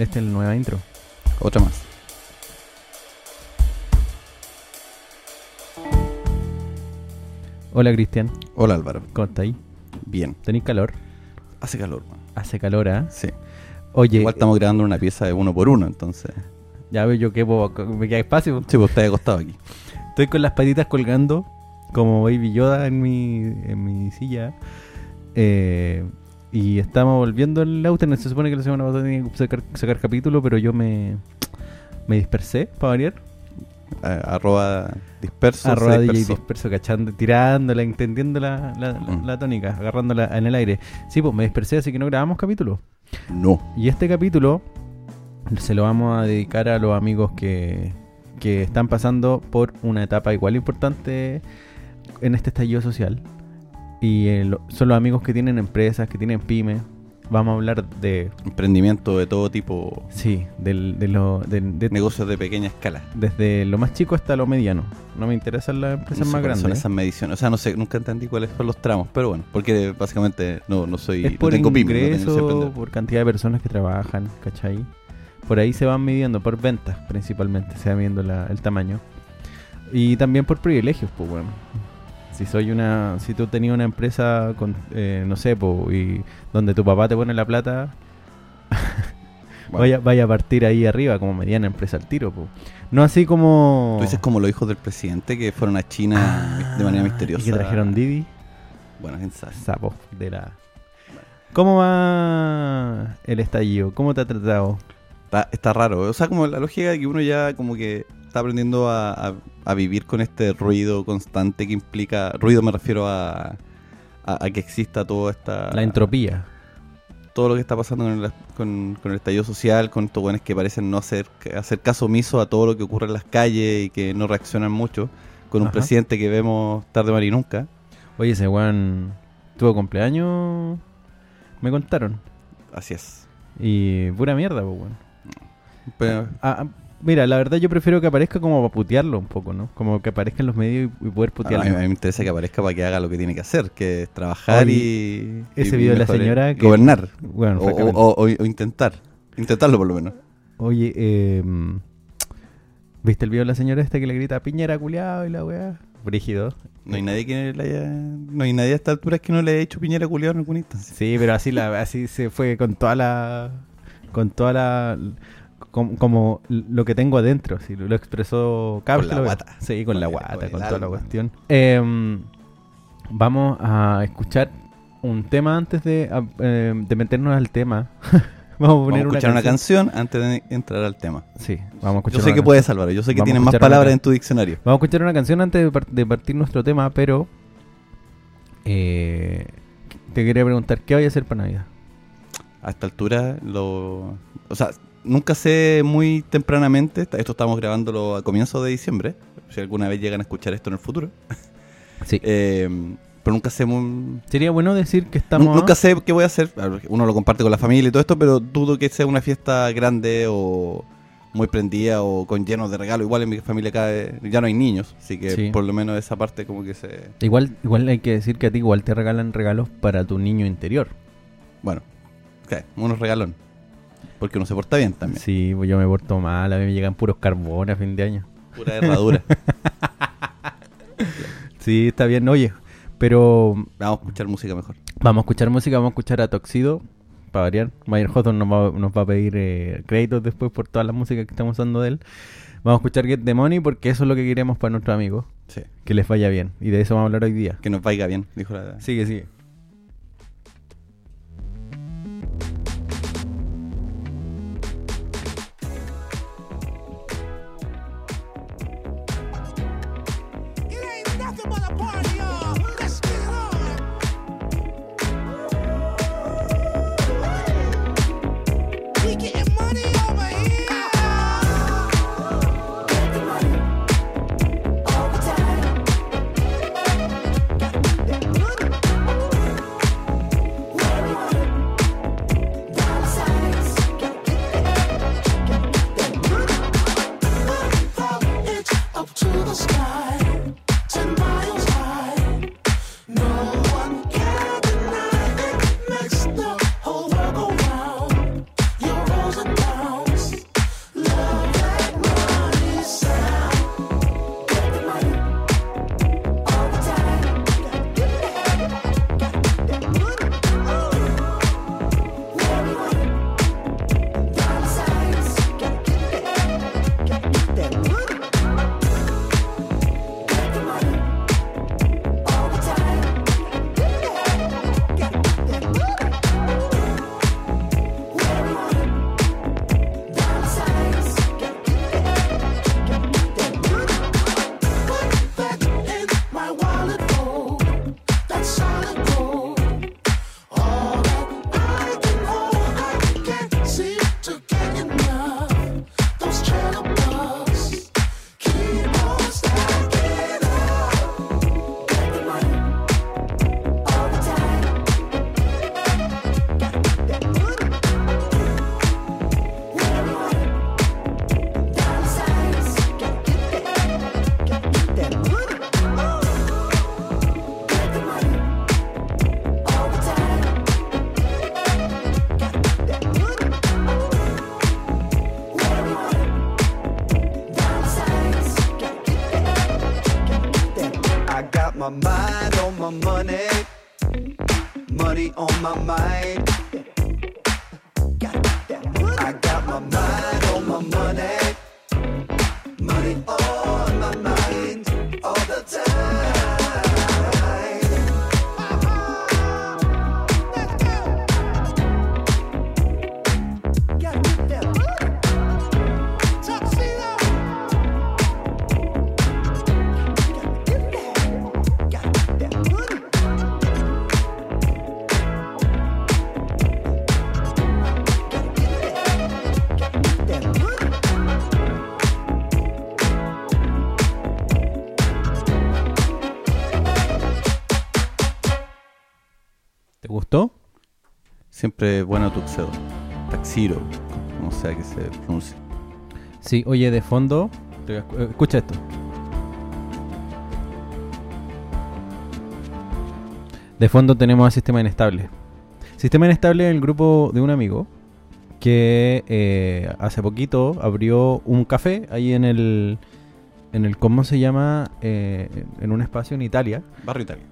Esta es la nueva intro. Otra más. Hola Cristian, Hola Álvaro. ¿cómo estás ahí? Bien. ¿Tenéis calor? Hace calor, man. Hace calor, ¿ah? Sí. Oye, Igual estamos grabando una pieza de uno por uno, entonces. ya veo yo que me queda espacio. Sí, pues está acostado aquí. Estoy con las patitas colgando como Baby Yoda en mi, en mi silla. Eh, y estamos volviendo el auto. Se supone que la semana pasada tenía que sacar, sacar capítulo, pero yo me, me dispersé, para variar. Eh, arroba disperso. Arroba DJ disperso, cachando, tirándola, entendiendo la, la, la- Mm. la tónica, agarrándola en el aire. Sí, pues me dispersé, así que no grabamos capítulo. No. Y este capítulo se lo vamos a dedicar a los amigos que, que están pasando por una etapa igual importante en este estallido social. Y eh, lo- son los amigos que tienen empresas, que tienen pymes. Vamos a hablar de, Emprendimiento de todo tipo. sí, del, de lo, del- de- Negocios de pequeña escala. desde lo más chico hasta lo mediano. No me interesan las No empresas sé más grandes. Son esas mediciones. O sea, no sé, nunca entendí cuáles son los tramos, pero bueno, porque básicamente no, no soy. es no por pyme, no tengo- no ingreso, emprender. por cantidad de personas que trabajan, ¿cachai? Por ahí se van midiendo, por ventas principalmente, se va midiendo la- el tamaño. Y también por privilegios, pues bueno. Si soy una, si tú tenías una empresa con, eh, no sé, pues, y donde tu papá te pone la plata, Bueno, vaya, vaya a partir ahí arriba como mediana empresa al tiro, pues. No así como... Tú dices como los hijos del presidente que fueron a China de manera Ah, misteriosa. Y que trajeron Didi. Bueno, quién sabe. Sapo de la... ¿Cómo va el estallido? ¿Cómo te ha tratado? Está, está raro. O sea, como la lógica de que uno ya como que está aprendiendo a, a- a vivir con este ruido constante que implica... Ruido me refiero a, a, que exista toda esta... La entropía. Todo lo que está pasando con el, con, con el estallido social, con estos buenos que parecen no hacer, hacer caso omiso a todo lo que ocurre en las calles y que no reaccionan mucho. Con un Ajá. presidente que vemos tarde, mal y nunca. Oye, ese weón tuvo cumpleaños, me contaron. Así es. Y pura mierda, pues weón. Pero, Ah, ah, mira, la verdad yo prefiero que aparezca como para putearlo un poco, ¿no? Como que aparezca en los medios y, y poder a, putearlo. mí, a mí me interesa que aparezca para que haga lo que tiene que hacer, que es trabajar y... ese y video de la señora que- Gobernar. Bueno, O, francamente. o- o- o intentar. Intentarlo por lo menos. Oye, eh, ¿viste el video de la señora esta que le grita Piñera culiado y la weá? Brígido. No hay nadie que le haya... No hay nadie a esta altura que no le haya hecho piñera culiado en alguna instancia. Sí, pero así la así se fue con toda la con toda la como, como lo que tengo adentro, sí, lo, expresó cada Con la guata. Sí, con la Con guata, con toda la cuestión. Em, vamos a escuchar un tema antes de, em, de meternos al tema. vamos a Vamos a poner escuchar una una canción antes de entrar al tema. Sí, vamos a escuchar Yo sé una que puedes, Álvaro. Yo sé que tienes más una palabras en tu diccionario. Vamos a escuchar una canción antes de, par- de partir nuestro tema, pero eh, te quería preguntar, ¿qué voy a hacer para Navidad? A esta altura, lo... O sea, nunca sé muy tempranamente. Esto estamos grabándolo a comienzos de diciembre. Si alguna vez llegan a escuchar esto en el futuro. Sí. Eh, pero nunca sé muy... Sería bueno decir que estamos... Nu- Nunca sé qué voy a hacer. Uno lo comparte con la familia y todo esto, pero dudo que sea una fiesta grande o muy prendida o con llenos de regalos. Igual en mi familia acá eh, ya no hay niños, así que Sí. por lo menos esa parte como que se... Igual, igual hay que decir que a ti igual te regalan regalos para tu niño interior. Bueno, ok, unos regalón. Porque uno se porta bien también. Sí, pues yo me porto mal, a mí me llegan puros carbones a fin de año. Pura herradura. Sí, está bien, oye. Pero Vamos a escuchar música mejor. vamos a escuchar música, vamos a escuchar a Toxido, para variar. Mayer Houghton nos va, nos va a pedir eh, créditos después por toda la música que estamos usando de él. Vamos a escuchar Get the Money porque eso es lo que queremos para nuestros amigos. Sí. Que les vaya bien. Y de eso vamos a hablar hoy día. Que nos vaya bien, dijo la... Sigue, sigue. Money. on Siempre bueno Tuxedo. Taxiro, como sea que se pronuncie. Sí, oye, de fondo, te- escucha esto. De fondo tenemos a Sistema Inestable. Sistema Inestable es el grupo de un amigo que eh, hace poquito abrió un café ahí en el, en el ¿cómo se llama? Eh, en un espacio en Italia. Barrio Italia.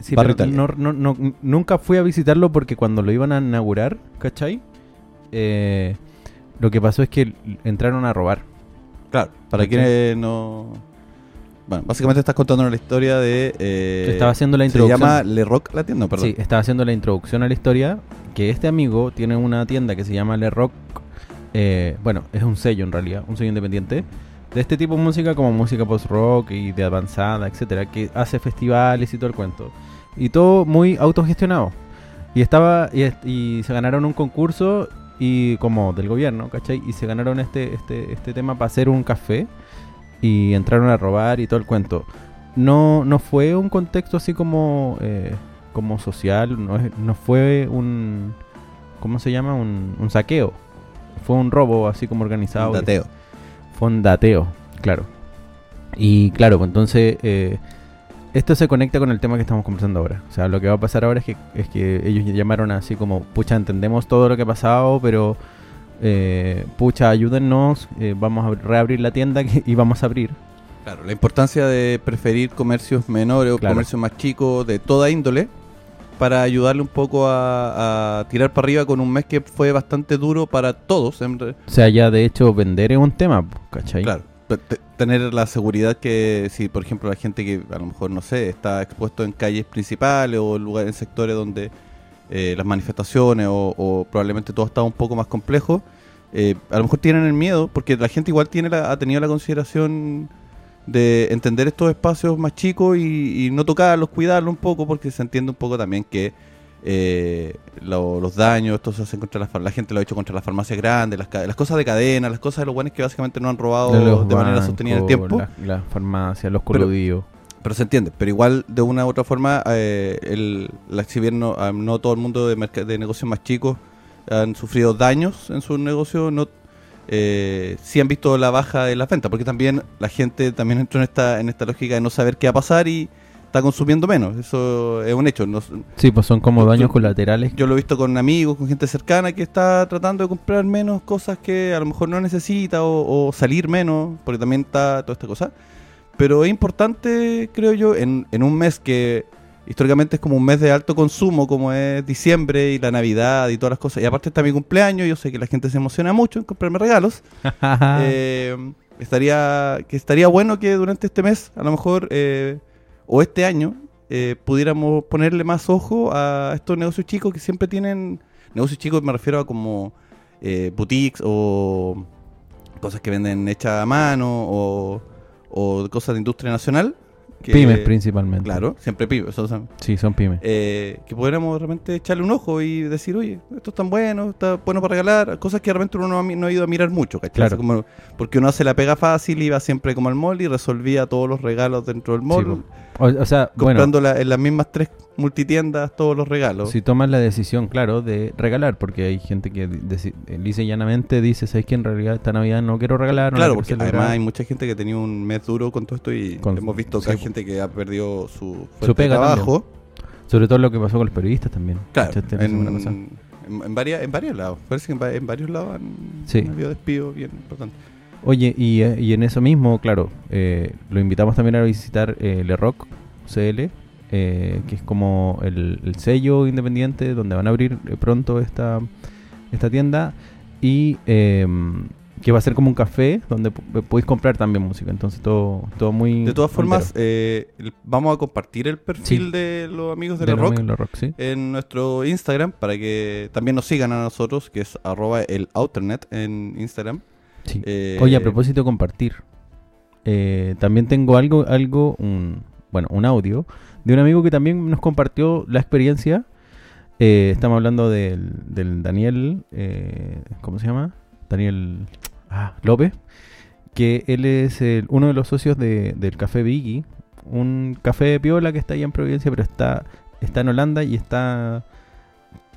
Sí, Barrio pero Italia. no- no- no- nunca fui a visitarlo porque cuando lo iban a inaugurar, ¿cachai? Eh, lo que pasó es que entraron a robar. Claro, para ¿Cachai? quienes no. Bueno, básicamente estás contando la historia de. eh, estaba haciendo la Se introducción. llama Le Rock la tienda, perdón. Sí, estaba haciendo la introducción a la historia. Que este amigo tiene una tienda que se llama Le Rock. eh, bueno, es un sello en realidad, un sello independiente. De este tipo de música, como música post-rock y de avanzada, etcétera, que hace festivales y todo el cuento. Y todo muy autogestionado. Y estaba. Y, y se ganaron un concurso y como del gobierno, ¿cachai? Y se ganaron este, este, este tema para hacer un café. Y entraron a robar y todo el cuento. No, no fue un contexto así como. eh, como social, no, no fue un... ¿Cómo se llama? Un, un saqueo. Fue un robo así como organizado. Un dateo. Fue un dateo, claro. Y claro, pues entonces eh, esto se conecta con el tema que estamos conversando ahora. O sea, lo que va a pasar ahora es que, es que ellos llamaron así como, pucha, entendemos todo lo que ha pasado, pero eh, pucha, ayúdennos, eh, vamos a reabrir la tienda que- y vamos a abrir. Claro, la importancia de preferir comercios menores o Claro. comercios más chicos de toda índole para ayudarle un poco a, a tirar para arriba con un mes que fue bastante duro para todos. O sea, ya de hecho vender es un tema, ¿cachai? Claro, te- te- tener la seguridad que si, por ejemplo, la gente que a lo mejor, no sé, está expuesto en calles principales o en lugares, en sectores donde eh, las manifestaciones o, o probablemente todo está un poco más complejo, eh, a lo mejor tienen el miedo, porque la gente igual tiene la- ha tenido la consideración de entender estos espacios más chicos y, y no tocarlos, cuidarlos un poco, porque se entiende un poco también que eh, lo- los daños, esto se hace contra la gente lo ha hecho contra las farmacias grandes, las, las cosas de cadena, las cosas de los buenos que básicamente no han robado De manera sostenida en el tiempo. la- Las farmacias, los Pero- coludios. Pero se entiende, pero igual de una u otra forma, eh, el, la, si bien no, ah, no todo el mundo de, de negocios más chicos han sufrido daños en sus negocios, no, eh, sí han visto la baja de las ventas, porque también la gente también entró en esta, en esta lógica de no saber qué va a pasar y está consumiendo menos, eso es un hecho. No- Sí, pues son como daños yo- colaterales. yo lo he visto con amigos, con gente cercana que está tratando de comprar menos cosas que a lo mejor no necesita o, o salir menos, porque también está toda esta cosa. Pero es importante, creo yo, en, en un mes que históricamente es como un mes de alto consumo, como es diciembre y la Navidad y todas las cosas. Y aparte está mi cumpleaños, yo sé que la gente se emociona mucho en comprarme regalos. Eh, estaría que estaría bueno que durante este mes, a lo mejor, eh, o este año, eh, pudiéramos ponerle más ojo a estos negocios chicos que siempre tienen. Negocios chicos me refiero a como eh, boutiques o cosas que venden hechas a mano o, o cosas de industria nacional. Que- pymes principalmente. Claro, siempre pymes. son- Sí, son pymes. eh, que pudiéramos de repente echarle un ojo y decir, oye, esto es tan bueno, está bueno para regalar, cosas que de repente uno no ha, no ha ido a mirar mucho, ¿cachai? Claro. Como- porque uno hace la pega fácil, iba siempre como al mall y resolvía todos los regalos dentro del mall, Sí. O, o sea, bueno, comprando la- en las mismas tres multitiendas todos los regalos. si tomas la decisión, claro, de regalar, porque hay gente que lisa y llanamente dice, ¿sabes que en realidad esta Navidad no quiero regalar? no Claro, porque celebrar"? además hay mucha gente que ha tenido un mes duro con todo esto y Con- hemos visto que sí, hay gente que ha perdido su, Su pega trabajo. Sobre todo lo que pasó con los periodistas también. Claro, en, en, en varias, en varios lados. Parece que en varios lados han, Sí. han habido despidos bien importantes. Oye, y, eh, y en eso mismo, claro, eh, lo invitamos también a visitar eh, Le Rock, CL, eh, que es como el, el sello independiente donde van a abrir eh, pronto esta, esta tienda y eh, que va a ser como un café donde podéis comprar también música. Entonces todo, todo muy... De todas formas, eh, vamos a compartir el perfil Sí. de los amigos de, rock amigos la rock, sí. en nuestro Instagram para que también nos sigan a nosotros, que es arroba el Outernet en Instagram. Sí. Eh, Oye, a propósito de compartir, eh, también tengo algo, algo, un, bueno, un audio de un amigo que también nos compartió la experiencia. Eh, estamos hablando del, del Daniel, eh, ¿cómo se llama? Daniel ah, López, que él es el- uno de los socios de- del Café Biggie, un café de piola que está allá en Providencia, pero está, está en Holanda y está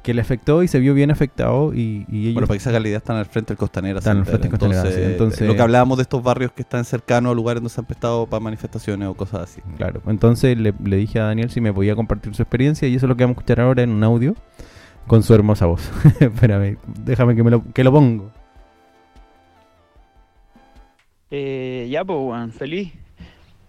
que le afectó y se vio bien afectado y, y ellos Bueno, para que se haga la idea, están al frente del Costanera. Están al frente del Costanera, sí. Entonces- lo que hablábamos de estos barrios que están cercanos a lugares donde se han prestado para manifestaciones o cosas así. Claro, entonces le, le dije a Daniel si me podía compartir su experiencia y eso es lo que vamos a escuchar ahora en un audio con su hermosa voz. Espérame, déjame que, me lo, que lo pongo. Eh, ya, pues, feliz.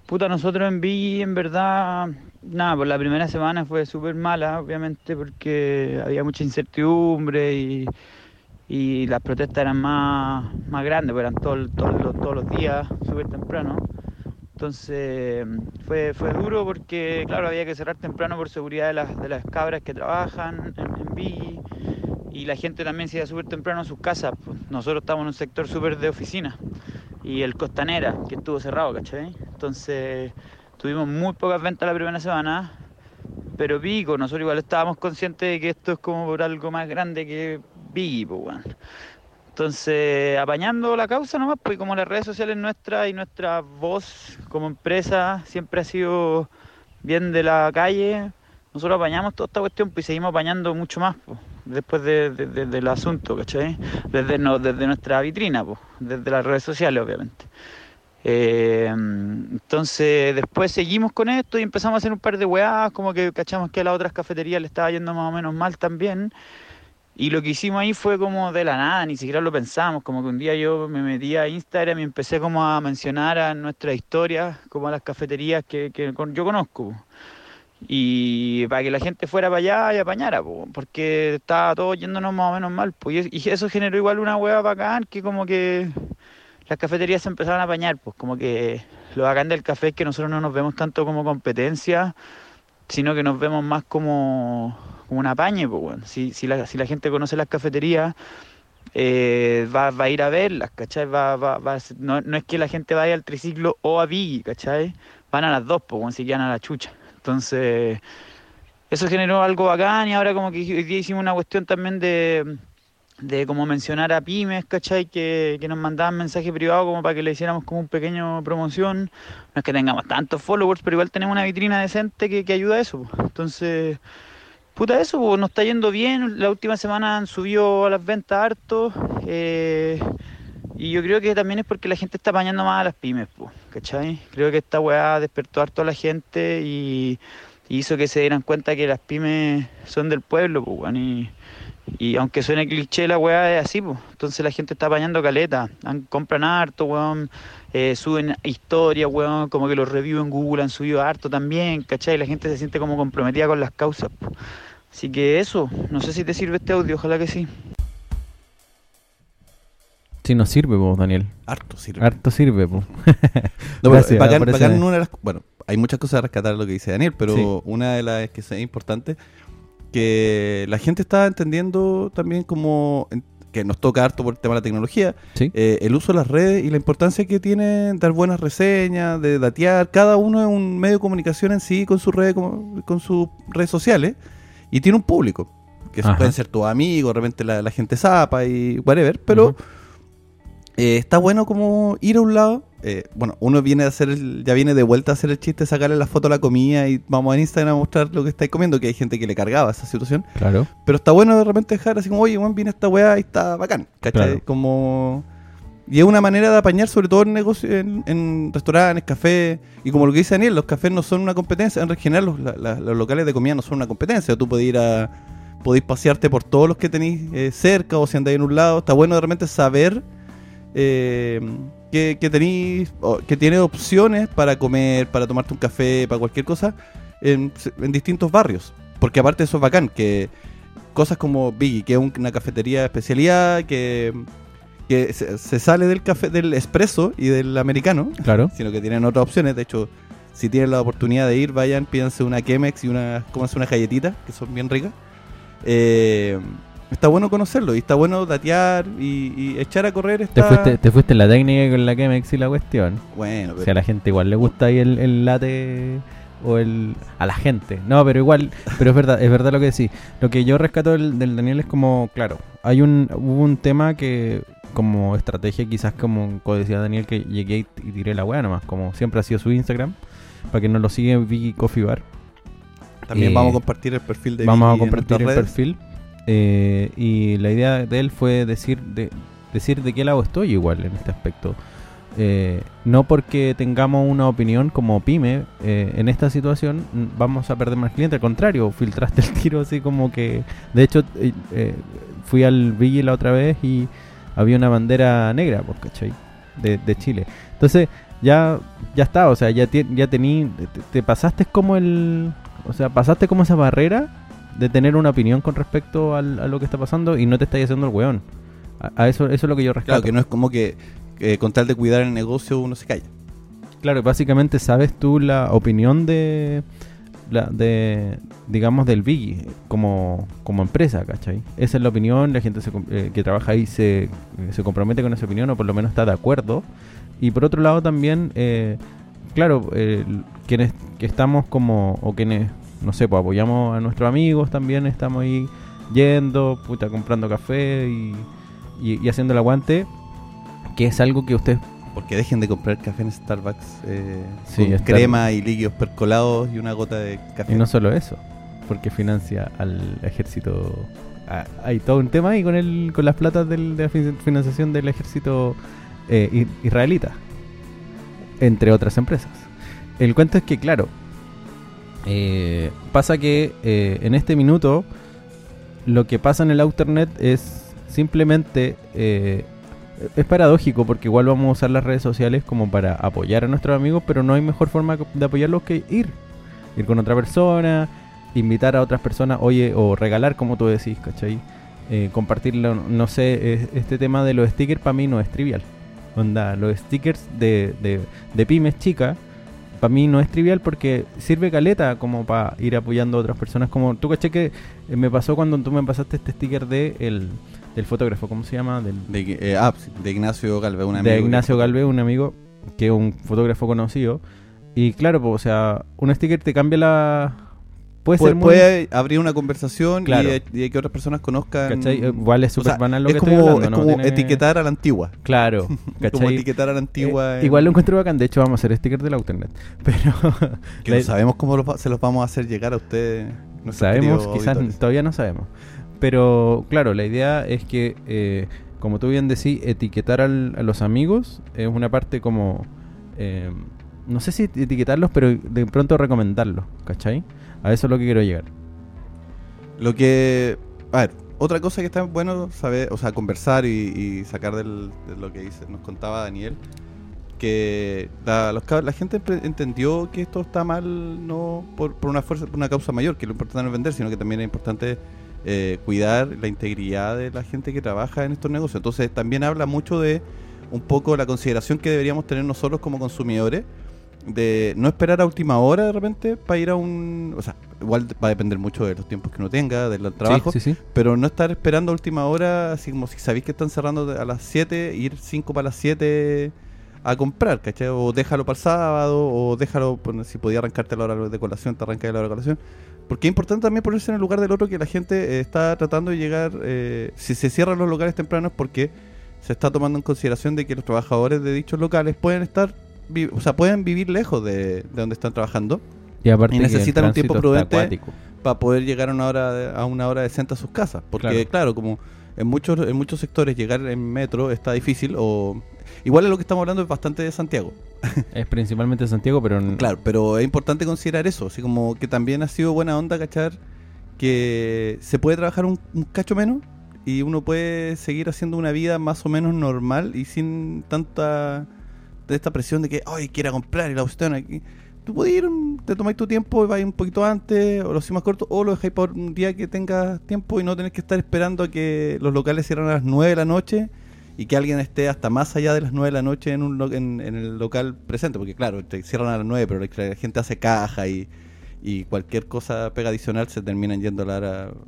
Puta, nosotros en Villa, en verdad, nada, pues la primera semana fue súper mala, obviamente, porque había mucha incertidumbre y, y las protestas eran más, más grandes, pues eran todos los, todos los días, súper temprano. Entonces, fue, fue duro porque, claro, había que cerrar temprano por seguridad de las, de las cabras que trabajan en, en Villa y la gente también se iba súper temprano a sus casas. pues. Nosotros estamos en un sector súper de oficina y el Costanera, que estuvo cerrado, ¿cachai? Entonces tuvimos muy pocas ventas la primera semana, pero pico, nosotros igual estábamos conscientes de que esto es como por algo más grande que Biggie. Entonces, apañando la causa nomás, pues como las redes sociales nuestras y nuestra voz como empresa siempre ha sido bien de la calle, nosotros apañamos toda esta cuestión pues, y seguimos apañando mucho más pues, después de- de- de- del asunto, ¿cachai? Desde, desde nuestra vitrina, pues, desde las redes sociales, obviamente. Eh, entonces, después seguimos con esto y empezamos a hacer un par de weás, como que cachamos que a las otras cafeterías le estaba yendo más o menos mal también. Y lo que hicimos ahí fue como de la nada, ni siquiera lo pensamos, como que un día yo me metí a Instagram y empecé como a mencionar a nuestras historias, como a las cafeterías que, yo conozco. Y para que la gente fuera para allá y apañara, po, porque estaba todo yéndonos más o menos mal. y eso generó igual una hueá bacán, que como que las cafeterías se empezaron a apañar, pues como que lo bacán del café es que nosotros no nos vemos tanto como competencia, sino que nos vemos más como, como un apañe, pues bueno. Si, si, la, si la gente conoce las cafeterías, eh, va, va a ir a verlas, ¿cachai? Va, va, va no, no es que la gente vaya al triciclo o a Biggie, ¿cachai? Van a las dos, pues bueno, si quedan a la chucha. Entonces, eso generó algo bacán y ahora como que hoy hicimos una cuestión también de, de como mencionar a pymes, ¿cachai? Que, que nos mandaban mensaje privado como para que le hiciéramos como un pequeño promoción. No es que tengamos tantos followers, pero igual tenemos una vitrina decente que, que ayuda a eso. Entonces, puta eso, po, nos está yendo bien. La última semana han subido las ventas harto. eh, y yo creo que también es porque la gente está apañando más a las pymes, po, ¿cachai? Creo que esta weá despertó harto a la gente y, hizo que se dieran cuenta que las pymes son del pueblo, pues, y, y aunque suene cliché, la weá es así, pues. Entonces la gente está apañando caleta. Han- compran harto, weón. eh, suben historias, weón. Como que los reviews en Google han subido harto también, ¿cachai? La gente se siente como comprometida con las causas. po. Así que eso, no sé si te sirve este audio, ojalá que sí. Sí, nos sirve, vos, Daniel. Harto sirve. Harto sirve, po. No, Gracias, bacán- bacán una de las- bueno, hay muchas cosas a rescatar de lo que dice Daniel, pero Sí. una de las que es importante, que la gente está entendiendo también como que nos toca harto por el tema de la tecnología, Sí. eh, el uso de las redes y la importancia que tiene dar buenas reseñas, de datear. Cada uno es un medio de comunicación en sí con sus redes, con, con sus redes sociales y tiene un público. Que Ajá. pueden ser tus amigos, de repente la, la gente zapa y whatever, pero eh, está bueno como ir a un lado. Eh, bueno, uno viene a hacer el- ya viene de vuelta a hacer el chiste, sacarle la foto a la comida y vamos a Instagram a mostrar lo que estáis comiendo, que hay gente que le cargaba esa situación. Claro. Pero está bueno de repente dejar así como, oye, Juan, viene esta weá y está bacán. ¿Cachai? Claro. Como. Y es una manera de apañar, sobre todo en negocios, en, en restaurantes, cafés. Y como lo que dice Daniel, los cafés no son una competencia. En general, los, la- la- los locales de comida no son una competencia. Tú podés ir a. Podéis pasearte por todos los que tenéis eh, cerca o si andáis en un lado. Está bueno de repente saber. eh, que, que que tiene opciones para comer, para tomarte un café, para cualquier cosa, en, en distintos barrios. Porque aparte eso es bacán, que cosas como Biggie, que es un- una cafetería de especialidad, que, que se, se sale del café, del espresso y del americano, Claro. sino que tienen otras opciones. De hecho, si tienen la oportunidad de ir, vayan, pídanse una Chemex y una, cómanse unas galletitas, que son bien ricas. Eh, está bueno conocerlo y está bueno datear y, y echar a correr. Te fuiste, te fuiste en la técnica con la que me y la cuestión. Bueno, O pero sea, a la gente igual le gusta ahí el, el latte o el a la gente. No, pero igual, pero es verdad, es verdad lo que decís. Lo que yo rescato del, del Daniel es como, claro, hay un hubo un tema que como estrategia quizás como co- decía Daniel que llegué y, tiré la weá nomás, como siempre ha sido su Instagram, para que no lo sigue Vicky Coffee Bar. también eh, vamos a compartir el perfil de Vamos a Vicky compartir el redes. perfil. Eh, y la idea de él fue decir de, decir de qué lado estoy igual en este aspecto. Eh, no porque tengamos una opinión como pyme eh, en esta situación vamos a perder más clientes, al contrario, filtraste el tiro así como que... De hecho, eh, fui al Viggy la otra vez y había una bandera negra, pues, ¿cachai? De, de Chile. Entonces, ya ya está, o sea, ya, ya tení, te, te pasaste como el... O sea, pasaste como esa barrera de tener una opinión con respecto al- a lo que está pasando y no te estás haciendo el weón. A, a eso, eso es lo que yo rescato. Claro, que no es como que eh, con tal de cuidar el negocio uno se calla. Claro, básicamente sabes tú la opinión de, la, de digamos, del Biggie como, como empresa, ¿cachai? Esa es la opinión, la gente se eh, que trabaja ahí se, eh, se compromete con esa opinión o por lo menos está de acuerdo. Y por otro lado también, eh, claro, quienes que estamos como, o quienes, no sé, pues apoyamos a nuestros amigos también, estamos ahí yendo, puta, comprando café y, y, y haciendo el aguante, que es algo que ustedes Porque dejen de comprar café en Starbucks eh, Sí, con crema y líquidos percolados y una gota de café. Y no solo eso, porque financia al ejército. Ah, Hay todo un tema ahí con el, con las platas del- de la fin- financiación del ejército eh, israelita, entre otras empresas. El cuento es que, claro, eh, pasa que eh, en este minuto lo que pasa en el Outernet es simplemente eh, es paradójico porque igual vamos a usar las redes sociales como para apoyar a nuestros amigos, pero no hay mejor forma de apoyarlos que ir. Ir con otra persona, invitar a otras personas, oye, o regalar como tú decís, ¿cachai? Eh, compartirlo, no sé, es- este tema de los stickers para mí no es trivial. Onda, los stickers de, de, de pymes chicas, para mí no es trivial porque sirve caleta como para ir apoyando a otras personas. Como tú caché que eh, me pasó cuando tú me pasaste este sticker de el, del fotógrafo, ¿cómo se llama? Del, De, eh, ah, Ignacio Galvez, un amigo. de que- Ignacio Galvez, un amigo que es un fotógrafo conocido. Y claro, pues, o sea, un sticker te cambia la. Puede, Puede, ser muy. puede abrir una conversación Claro. y, de- y de que otras personas conozcan. ¿Cachai? Eh, Igual es O súper sea, banal lo es que como, estoy hablando, es ¿no? como etiquetar a la antigua. Claro, Como ¿cachai? etiquetar a la antigua. Eh, en- igual lo encuentro bacán, de hecho vamos a hacer sticker del Outernet. Pero. Que la- no sabemos cómo se los vamos a hacer llegar a ustedes. sabemos, quizás auditores. todavía no sabemos. Pero claro, la idea es que, eh, como tú bien decís, etiquetar al- a los amigos es una parte como... eh, no sé si etiquetarlos, pero de pronto recomendarlos, ¿cachai? A eso es lo que quiero llegar. Lo que. A ver, otra cosa que está bueno saber, o sea, conversar y, sacar del, de lo que dice, nos contaba Daniel, que la, gente entendió que esto está mal no por, por una fuerza, por una causa mayor, que lo importante no es vender, sino que también es importante eh, cuidar la integridad de la gente que trabaja en estos negocios. Entonces también habla mucho de un poco la consideración que deberíamos tener nosotros como consumidores de no esperar a última hora de repente para ir a un... O sea, igual va a depender mucho de los tiempos que uno tenga, del trabajo, Sí, sí, sí. pero no estar esperando a última hora, así como si sabéis que están cerrando a las 7, ir 5 para las 7 a comprar, ¿cachai? O déjalo para el sábado, o déjalo, si podía arrancarte a la hora de colación, te arranca a la hora de colación. Porque es importante también ponerse en el lugar del otro que la gente eh, está tratando de llegar, eh, si se cierran los locales tempranos porque se está tomando en consideración de que los trabajadores de dichos locales pueden estar, o sea, pueden vivir lejos de, de donde están trabajando Y aparte Y necesitan un tiempo prudente. para poder llegar a una hora de- a una hora decente a sus casas porque Claro. claro, como en muchos en muchos sectores llegar en metro está difícil o igual es lo que estamos hablando es bastante de Santiago Es principalmente Santiago, pero... n- claro pero es importante considerar eso así como que también ha sido buena onda cachar que se puede trabajar un, un cacho menos y uno puede seguir haciendo una vida más o menos normal y sin tanta de esta presión de que, ay, quiera comprar y la cuestión aquí. Tú puedes ir, te tomáis tu tiempo y vais un poquito antes, o lo hacéis más corto, o lo dejáis por un día que tengas tiempo y no tenés que estar esperando a que los locales cierran a las 9 de la noche y que alguien esté hasta más allá de las 9 de la noche en, un lo- en, el local presente, porque claro, te cierran a las 9, pero la gente hace caja y, y cualquier cosa pega adicional se terminan yendo a la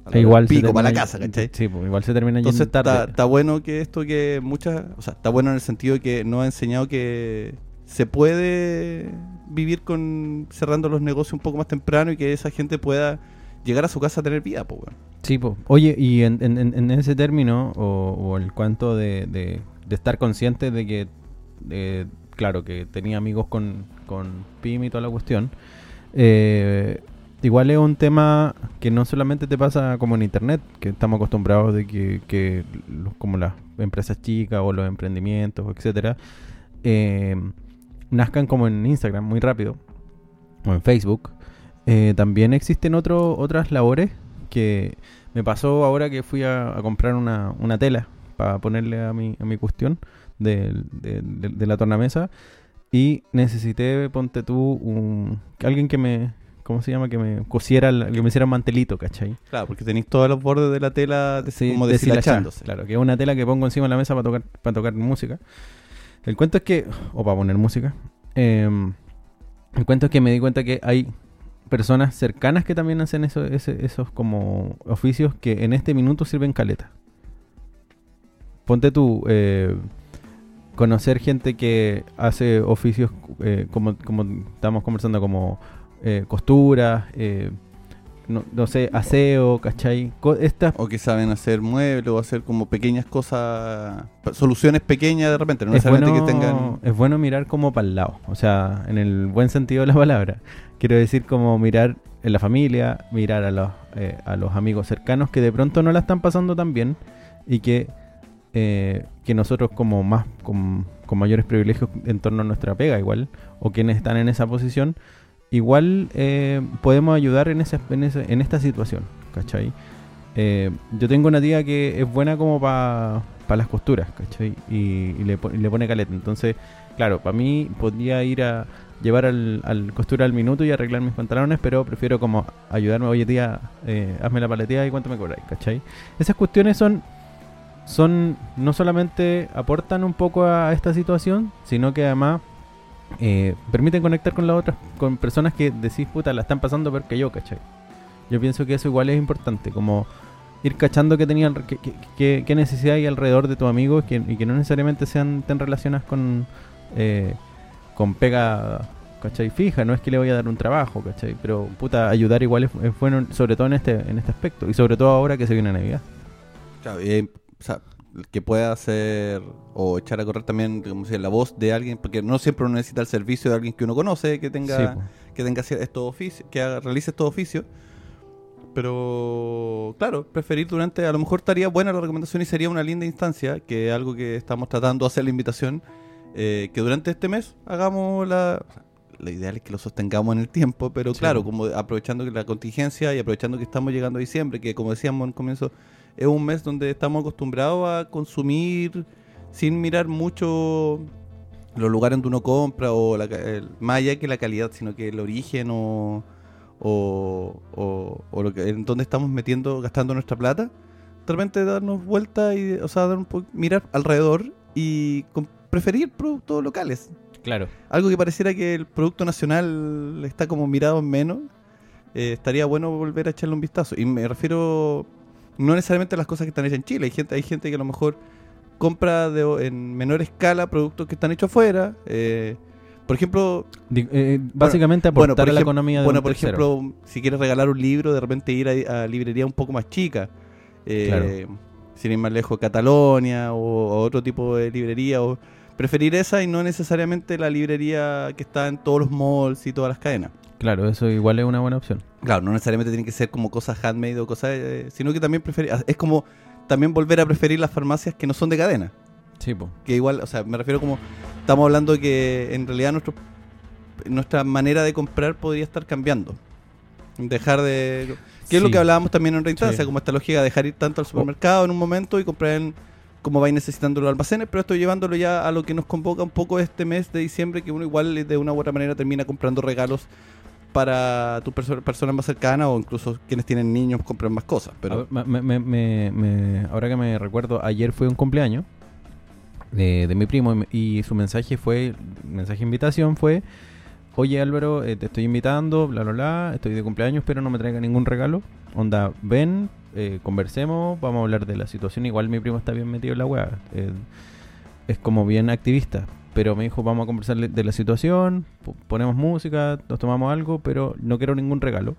a la igual pico para la casa, ¿cachai? Sí, pues, igual se termina Entonces yendo tarde. está, está bueno que esto que muchas, o sea, está bueno en el sentido de que nos ha enseñado que se puede vivir con cerrando los negocios un poco más temprano y que esa gente pueda llegar a su casa a tener vida, pues. Sí, po. oye, y en, en- en- ese término, o, o el cuanto de, de- de estar consciente de que, eh, claro, que tenía amigos con, con PIM y toda la cuestión, eh, igual es un tema que no solamente te pasa como en Internet, que estamos acostumbrados de que, como las empresas chicas o los emprendimientos, etcétera, eh, nazcan como en Instagram muy rápido, o en Facebook. Eh, también existen otro, otras labores que me pasó ahora que fui a, comprar una, una tela para ponerle a mi, a mi cuestión de- de la tornamesa y necesité, ponte tú, un, alguien que me, ¿cómo se llama? Que me cosiera, que me hiciera mantelito, ¿cachai? Claro, porque tenéis todos los bordes de la tela Sí, como deshilachándose. Claro, que es una tela que pongo encima de la mesa para tocar, para tocar música. El cuento es que, o para poner música, em, el cuento es que me di cuenta que hay personas cercanas que también hacen eso, ese- esos como oficios que en este minuto sirven caleta. Ponte tú, eh, conocer gente que hace oficios eh, como, como estamos conversando, como eh, costura, eh, no, no sé, aseo, ¿cachai? Co- estas O que saben hacer muebles o hacer como pequeñas cosas, soluciones pequeñas de repente, no es, necesariamente bueno, que tengan... es bueno mirar como para el lado, o sea, en el buen sentido de la palabra. Quiero decir como mirar en la familia, mirar a los, eh, a los amigos cercanos que de pronto no la están pasando tan bien y que, eh, que nosotros como más, con, mayores privilegios en torno a nuestra pega igual, o quienes están en esa posición, igual eh, podemos ayudar en, ese, en, esta situación, ¿cachai? Eh, yo tengo una tía que es buena como para las costuras, ¿cachai? Y, le, pone caleta. Entonces, claro, para mí podría ir a llevar al, costura al minuto y arreglar mis pantalones, pero prefiero como ayudarme, oye tía, hazme la paleteada y cuánto me cobráis, ¿cachai? Esas cuestiones son, son, no solamente aportan un poco a esta situación, sino que además eh, permiten conectar con las otras, con personas que decís, puta, la están pasando peor que yo, ¿cachai? Yo pienso que eso igual es importante, como ir cachando que tenían que, necesidad hay alrededor de tus amigos que, y que no necesariamente sean tan relacionadas con eh, con pega ¿cachai? fija, no es que le voy a dar un trabajo, ¿cachai? Pero puta, ayudar igual es, bueno, sobre todo en este, en este aspecto, y sobre todo ahora que se viene Navidad. Y, eh, o sea, que pueda hacer o echar a correr también como decía, la voz de alguien, porque no siempre uno necesita el servicio de alguien que uno conoce, que tenga, Sí, que tenga estos oficios, que haga- realice estos oficios. Pero claro, preferir durante, a lo mejor estaría buena la recomendación y sería una linda instancia, que es algo que estamos tratando de hacer la invitación, eh, que durante este mes hagamos la... o sea, lo ideal es que lo sostengamos en el tiempo, pero Sí. claro, como aprovechando la contingencia y aprovechando que estamos llegando a diciembre, que como decíamos en comienzo, es un mes donde estamos acostumbrados a consumir sin mirar mucho los lugares donde uno compra o la, el- más allá que la calidad, sino que el origen o, o, o- o lo que, en donde estamos metiendo, gastando nuestra plata. De repente darnos vuelta y, o sea, dar un mirar alrededor y preferir productos locales. Claro. Algo que pareciera que el producto nacional está como mirado en menos, eh, estaría bueno volver a echarle un vistazo. Y me refiero no necesariamente las cosas que están hechas en Chile. Hay gente, hay gente que a lo mejor compra de- en menor escala productos que están hechos afuera. eh, por ejemplo, eh, básicamente aportar bueno, por a la economía de bueno, un por tercero. ejemplo, si quieres regalar un libro, de repente ir a, a librería un poco más chica. Eh, Claro. Sin ir más lejos, Catalonia o, o otro tipo de librería. O preferir esa y no necesariamente la librería que está en todos los malls y todas las cadenas. Claro, eso igual es una buena opción. Claro, no necesariamente tienen que ser como cosas handmade o cosas, eh, sino que también preferir, es como también volver a preferir las farmacias que no son de cadena. Sí, po. Que igual, o sea, me refiero como, estamos hablando de que en realidad nuestro, nuestra manera de comprar podría estar cambiando. Dejar de... Que es lo que hablábamos también en otra instancia, Sí. como esta lógica de dejar ir tanto al supermercado en un momento y comprar en, como vais necesitando los almacenes, pero estoy llevándolo ya a lo que nos convoca un poco este mes de diciembre, que uno igual de una u otra manera termina comprando regalos para tus perso- personas más cercanas o incluso quienes tienen niños compran más cosas. Pero me- me- me- ahora que me recuerdo, ayer fue un cumpleaños de, mi primo y su mensaje fue, mensaje de invitación fue, oye Álvaro, eh, te estoy invitando, bla, bla, bla, estoy de cumpleaños, pero no me traiga ningún regalo. Onda, ven, eh, conversemos, vamos a hablar de la situación. Igual mi primo está bien metido en la weá. eh, es como bien activista. Pero me dijo, vamos a conversar de- la situación, po- ponemos música, nos tomamos algo, pero no quiero ningún regalo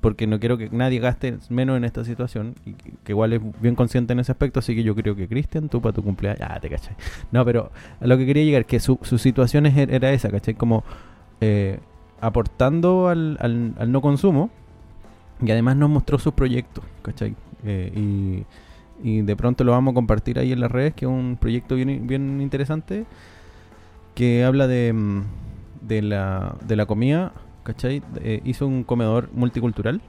porque no quiero que nadie gaste menos en esta situación y que, igual es bien consciente en ese aspecto, así que yo creo que Cristian, tú para tu cumpleaños, ah, te cachai. No, pero a lo que quería llegar, que su, su situación es- era esa, ¿cachai? Como eh, aportando al, al, al no consumo y además nos mostró sus proyectos, ¿cachai? Eh, y, y de pronto lo vamos a compartir ahí en las redes, que es un proyecto bien, bien interesante que habla de, mm, de, la, de la comida, ¿cachai? Eh, hizo un comedor multicultural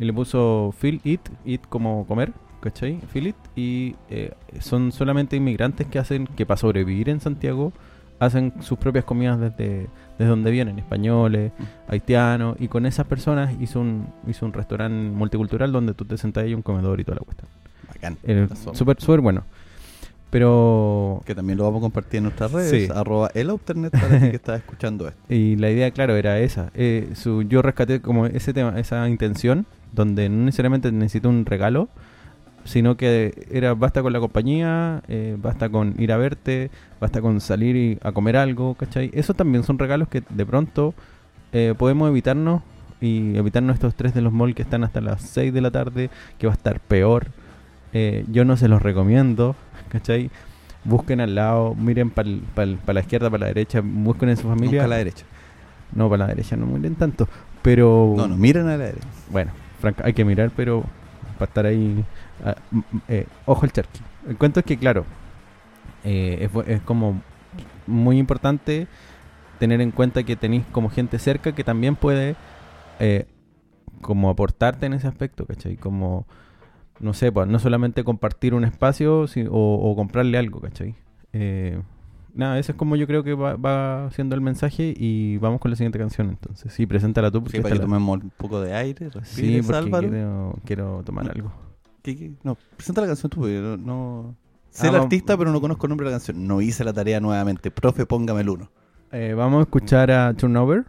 y le puso Feel It, It como comer, ¿cachai? Feel It, y eh, son solamente inmigrantes que hacen, que para sobrevivir en Santiago, hacen sus propias comidas desde, desde donde vienen, españoles, haitianos, y con esas personas hizo un, hizo un restaurante multicultural donde tú te sentás y un comedor y toda la cuestión. bacán. Eh. Súper, súper bueno. Pero Que también lo vamos a compartir en nuestras redes, Sí. arroba el Alternet para que está escuchando esto. Y la idea, claro, era esa. Eh, su, yo rescaté como ese tema, esa intención, donde no necesariamente necesito un regalo, sino que era basta con la compañía, eh, basta con ir a verte, basta con salir y a comer algo, ¿cachai? Eso también son regalos que de pronto eh, podemos evitarnos y evitarnos estos tres de los malls que están hasta las 6 de la tarde, que va a estar peor. Yo no se los recomiendo, ¿cachai? Busquen al lado, miren para la izquierda, para la derecha, busquen en su familia. Nunca a la derecha. No, para la derecha no miren tanto. Pero. No, no, miren a la derecha. Bueno, franca, hay que mirar, pero para estar ahí. ah, m- m- eh, ojo el charqui. El cuento es que, claro, eh, es como muy importante tener en cuenta que tenéis como gente cerca que también puede eh, como aportarte en ese aspecto, ¿cachai? Como, no sé, pues no solamente compartir un espacio si- o, o comprarle algo, ¿cachai? Eh, nada, ese es como yo creo que va, va siendo el mensaje y vamos con la siguiente canción entonces. Sí, preséntala tú porque Sí, para que la- tomemos un poco de aire, Sí, respires, porque Álvaro. quiero, quiero tomar algo. ¿Qué- qué? No, presenta la canción tú, porque no... no- Sé Ah, el artista, pero no conozco el nombre de la canción. No hice la tarea nuevamente. Profe, póngame el uno. Eh, vamos a escuchar a Turnover.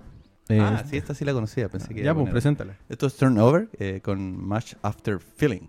Eh, ah, sí, esta sí la conocía. Pensé que ya, pues, preséntala. Esto es Turnover eh, con Much After Feeling.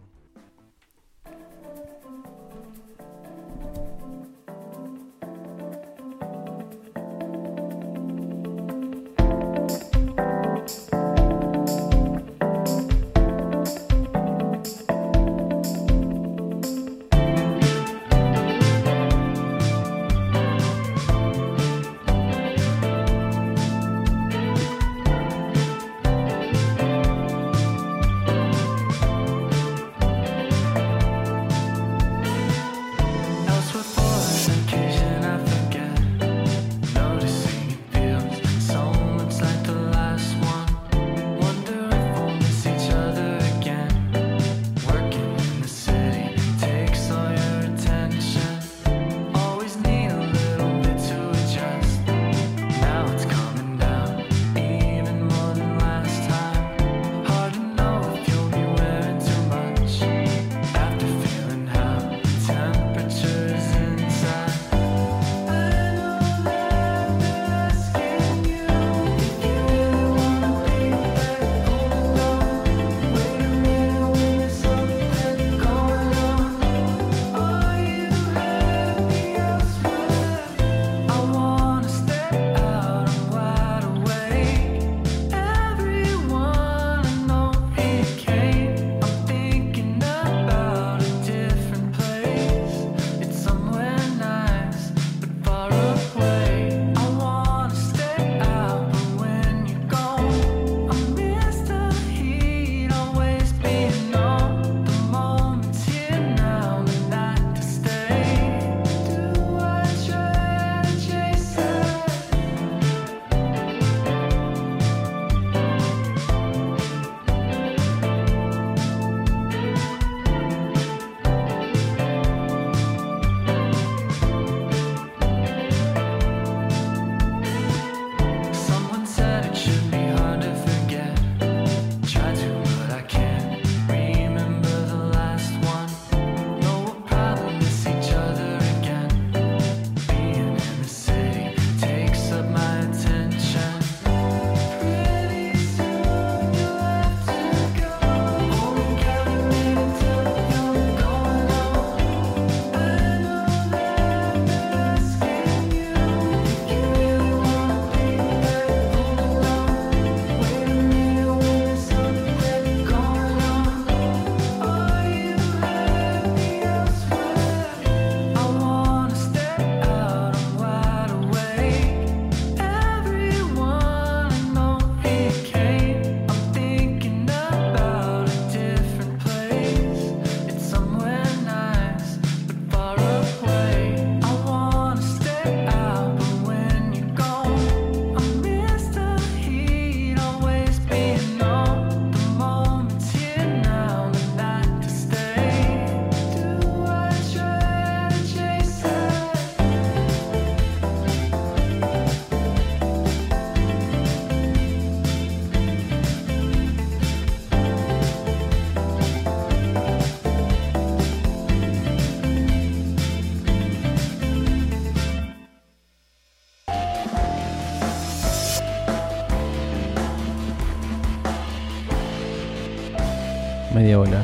Media bola.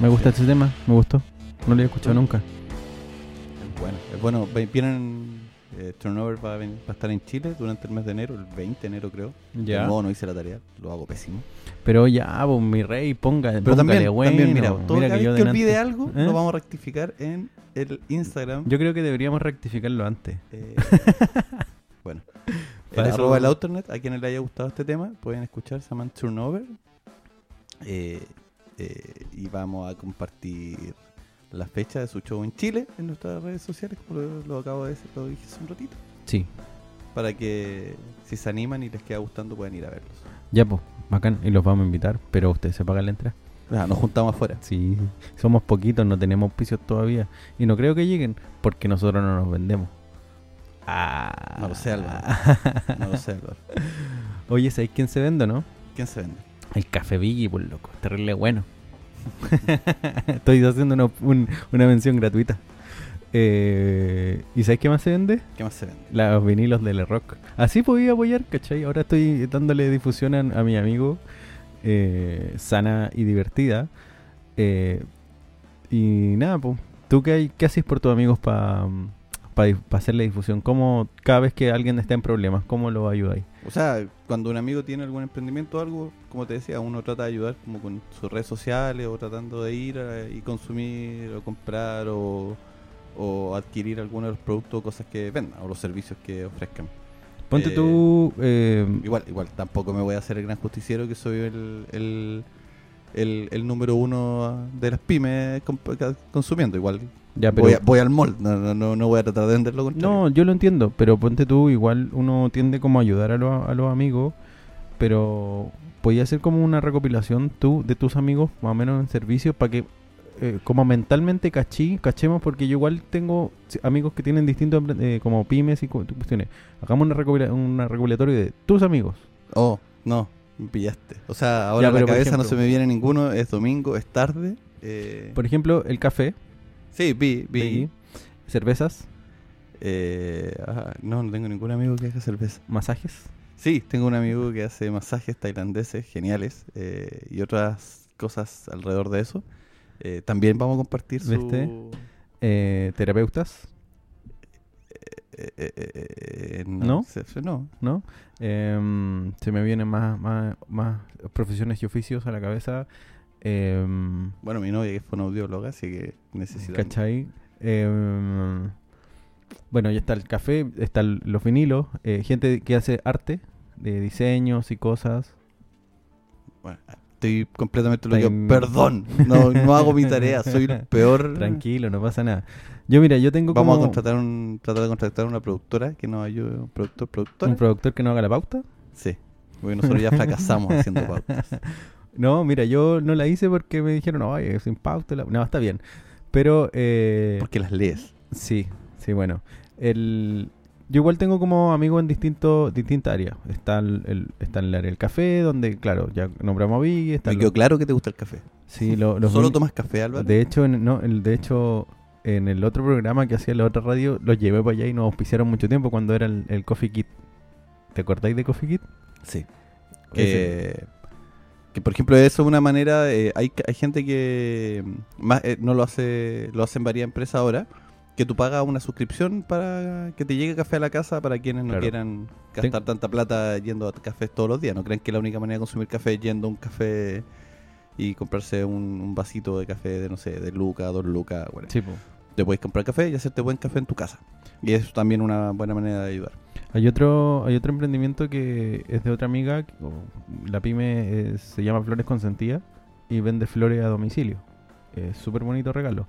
Me gusta este tema, me gustó. No lo he escuchado nunca. Es bueno. Es bueno. Vienen. eh, Turnover va a, ven- va a estar en Chile durante el mes de enero, el 20 de enero creo. Ya. No, no hice la tarea, lo hago pésimo. Pero ya, pues, mi rey, ponga, Pero póngale también, bueno. también, mira, todo Mira cada que yo que olvide algo, ¿Eh? lo vamos a rectificar en el Instagram. Yo creo que deberíamos rectificarlo antes. Eh, bueno, el Para eso- arroba el Outernet, a quienes le haya gustado este tema, pueden escuchar, se llama Turnover. Eh, eh, y vamos a compartir la fecha de su show en Chile en nuestras redes sociales, como lo, lo acabo de decir, lo dije hace un ratito, Sí, para que si se animan y les queda gustando puedan ir a verlos. ya, pues, bacán. Y los vamos a invitar, pero ustedes se pagan la entrada. Ah, nos juntamos afuera. Sí, somos poquitos, no tenemos auspicios todavía. Y no creo que lleguen, porque nosotros no nos vendemos. Ah. No lo sé, Álvaro. No lo sé, Álvaro. Oye, ¿sabéis quién se vende, o no? ¿Quién se vende? El café Biggie, por loco. Terrible bueno. Estoy haciendo una, un- una mención gratuita. Eh, ¿Y sabéis qué más se vende? ¿Qué más se vende? Los vinilos del rock. Así podía apoyar, ¿cachai? Ahora estoy dándole difusión a, a mi amigo eh, sana y divertida. Eh, y nada, pues, ¿tú qué, hay- qué haces por tus amigos para hacerle difusión? ¿Cómo, cada vez que alguien está en problemas, cómo lo ayudáis? O sea, cuando un amigo tiene algún emprendimiento o algo, como te decía, uno trata de ayudar como con sus redes sociales o tratando de ir eh, y consumir o comprar o, o adquirir alguno de los productos o cosas que vendan o los servicios que ofrezcan. Ponte Eh, tú... eh, Igual, igual, tampoco me voy a hacer el gran justiciero que soy el, el, el, el número uno de las pymes consumiendo. Igual ya, pero, voy, a- voy al mall, no, no, no, no voy a tratar de vender lo contrario. No, yo lo entiendo, pero ponte tú, igual uno tiende como a ayudar a, los- a los amigos, pero podía hacer como una recopilación tú de tus amigos, más o menos en servicios, para que eh, como mentalmente cachí, cachemos, porque yo igual tengo amigos que tienen distintos eh, como pymes y cu- cuestiones. Hagamos una, recopila una recopilatoria de tus amigos. Oh, no, me pillaste. O sea, ahora Ya, en la cabeza no se me viene ninguno, es domingo, es tarde. Eh, Por ejemplo, el café, sí, vi, vi. Cervezas, Eh, ajá, no, no tengo ningún amigo que haga cerveza. masajes. Sí, tengo un amigo que hace masajes tailandeses geniales eh, y otras cosas alrededor de eso. Eh, también vamos a compartir su... ¿Viste? eh, terapeutas, eh, eh, ¿No? se- se- no. ¿no? Em, se me vienen más, más, más profesiones y oficios a la cabeza. Em, Bueno, mi novia que es fonoaudióloga, así que necesita... ¿Cachai? Em, bueno, ya está el café, están los vinilos, eh, gente que hace arte de diseños y cosas. Bueno, estoy completamente bloqueado. en- Perdón, no, no hago mi tarea, soy el peor. Tranquilo, no pasa nada. Yo, mira, yo tengo Vamos como a contratar un, tratar de contratar una productora que nos ayude, un productor, productora. un productor que no haga la pauta. sí, porque nosotros ya fracasamos haciendo pautas. No, mira, yo no la hice porque me dijeron, no, sin pauta. la-". No, está bien. Pero, eh, Porque las lees. Sí, sí, bueno. El, yo igual tengo como amigos en distintos distintas áreas. Está el, el- está el área del café, donde, claro, ya nombramos a Biggie. Está Me lo- quedó claro que te gusta el café. sí, lo- los ¿Solo tomas café, Álvaro? De hecho, en, no, el, de hecho, en el otro programa que hacía la otra radio, los llevé para allá y nos auspiciaron mucho tiempo cuando era el, el Coffee Kit. ¿Te acordáis de Coffee Kit? Sí. Que, que, por ejemplo, eso es una manera. eh, hay, hay gente que mm, más, eh, no lo hace, lo hacen varias empresas ahora. Que tú pagas una suscripción para que te llegue café a la casa para quienes no Claro. quieran gastar tanta plata yendo a cafés todos los días. No creen que la única manera de consumir café es yendo a un café y comprarse un, un vasito de café de, no sé, de Luca, dos Lucas. whatever. Sí. Te puedes comprar café y hacerte buen café en tu casa. Y eso es también una buena manera de ayudar. Hay otro, hay otro emprendimiento que es de otra amiga, la pyme es- se llama Flores Consentidas y vende flores a domicilio. Es súper bonito regalo.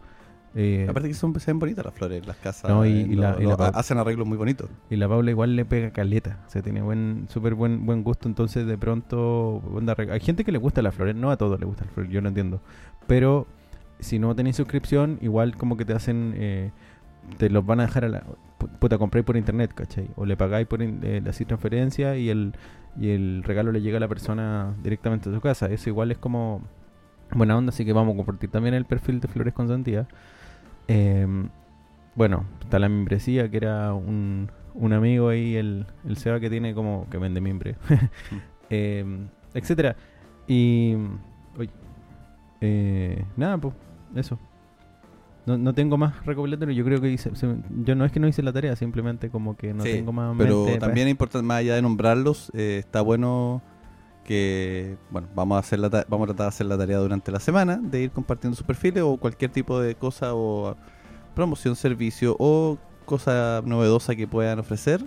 Eh, Aparte que son, se ven bonitas las flores, las casas. No, y- eh, y la- lo- y lo- la pa- hacen arreglos muy bonitos. y la Paula igual le pega caleta. O sea, tiene buen, súper buen, buen gusto. Entonces, de pronto, onda hay gente que le gusta las flores. No a todos le gustan las flores, yo no entiendo. Pero si no tenéis suscripción, igual como que te hacen. eh, te los van a dejar a la. Pu- Puta, compráis por internet, ¿cachai? O le pagáis por eh, la transferencia y el, y el regalo le llega a la persona directamente a su casa. Eso igual es como buena onda, así que vamos a compartir también el perfil de Flores Consentidas. Em, bueno, está la membresía, que era un, un amigo ahí, el, el Seba que tiene como que vende mimbre, Em, etcétera. Y. uy, Eh, nada, pues, eso. No, no tengo más recopilatorio. Yo creo que hice, se- yo no es que no hice la tarea, simplemente como que no Sí, tengo más Pero mente también es importante, más allá de nombrarlos, eh, está bueno que, bueno, vamos a, hacer la vamos a tratar de hacer la tarea durante la semana, de ir compartiendo sus perfiles o cualquier tipo de cosa o promoción, servicio o cosa novedosa que puedan ofrecer.